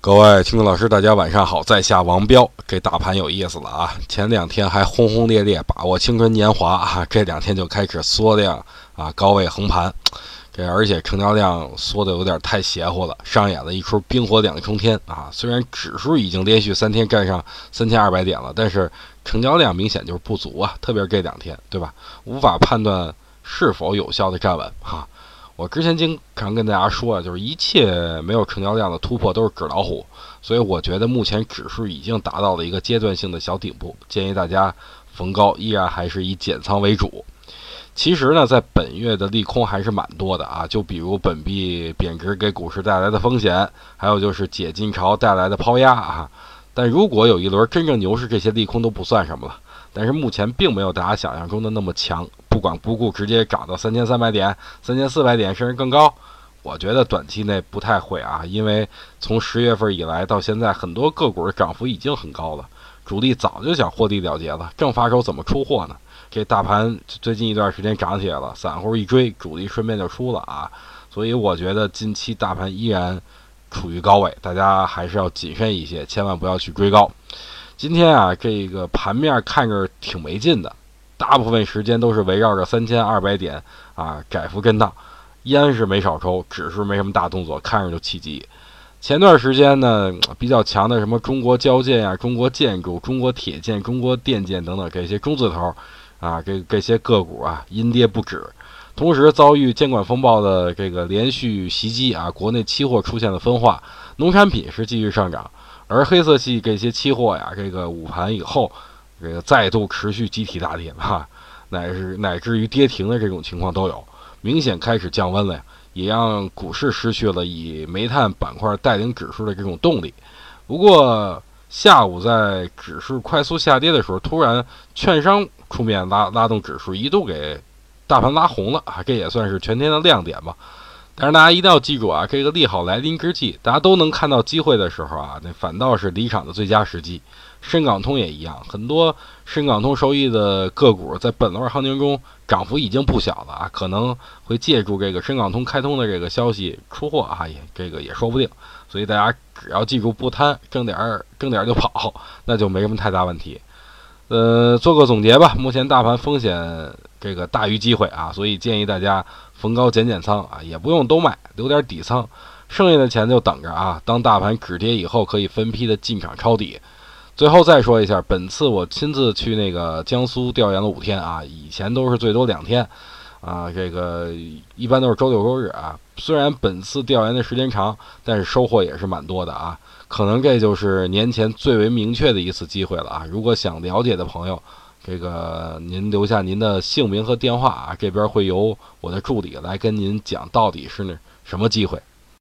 各位听众老师，大家晚上好，在下王彪，这大盘有意思了啊！前两天还轰轰烈烈，把握青春年华啊，这两天就开始缩量啊，高位横盘，这而且成交量缩的有点太邪乎了，上演了一出冰火两重天啊！虽然指数已经连续三天站上三千二百点了，但是成交量明显就是不足啊，特别是这两天，对吧？无法判断是否有效的站稳哈。我之前经常跟大家说啊，就是一切没有成交量的突破都是纸老虎，所以我觉得目前指数已经达到了一个阶段性的小顶部，建议大家逢高依然还是以减仓为主。其实呢，在本月的利空还是蛮多的啊，就比如本币贬值给股市带来的风险，还有就是解禁潮带来的抛压啊。但如果有一轮真正牛市，这些利空都不算什么了。但是目前并没有大家想象中的那么强。不管不顾，直接涨到三千三百点、三千四百点，甚至更高，我觉得短期内不太会啊，因为从十月份以来到现在，很多个股的涨幅已经很高了，主力早就想获利了结了，正发手怎么出货呢？这大盘最近一段时间涨起来了，散户一追，主力顺便就出了啊，所以我觉得近期大盘依然处于高位，大家还是要谨慎一些，千万不要去追高。今天啊，这个盘面看着挺没劲的。大部分时间都是围绕着三千二百点啊窄幅震荡，烟是没少抽，指数没什么大动作，看着就气急。前段时间呢，比较强的什么中国交建呀、中国建筑、中国铁建、中国电建等等这些中字头啊，这这些个股啊阴跌不止，同时遭遇监管风暴的这个连续袭击啊，国内期货出现了分化，农产品是继续上涨，而黑色系这些期货呀，这个午盘以后。这个再度持续集体大跌哈，乃至乃至于跌停的这种情况都有，明显开始降温了呀，也让股市失去了以煤炭板块带领指数的这种动力。不过下午在指数快速下跌的时候，突然券商出面拉拉动指数，一度给大盘拉红了啊，这也算是全天的亮点吧。但是大家一定要记住啊，这个利好来临之际，大家都能看到机会的时候啊，那反倒是离场的最佳时机。深港通也一样，很多深港通收益的个股在本轮行情中涨幅已经不小了啊，可能会借助这个深港通开通的这个消息出货啊，也这个也说不定。所以大家只要记住不贪，挣点儿挣点儿就跑，那就没什么太大问题。呃，做个总结吧，目前大盘风险这个大于机会啊，所以建议大家。逢高减减仓啊，也不用都卖，留点底仓，剩下的钱就等着啊。当大盘止跌以后，可以分批的进场抄底。最后再说一下，本次我亲自去那个江苏调研了五天啊，以前都是最多两天啊，这个一般都是周六周日啊。虽然本次调研的时间长，但是收获也是蛮多的啊。可能这就是年前最为明确的一次机会了啊。如果想了解的朋友。这个您留下您的姓名和电话啊，这边会由我的助理来跟您讲到底是什么机会。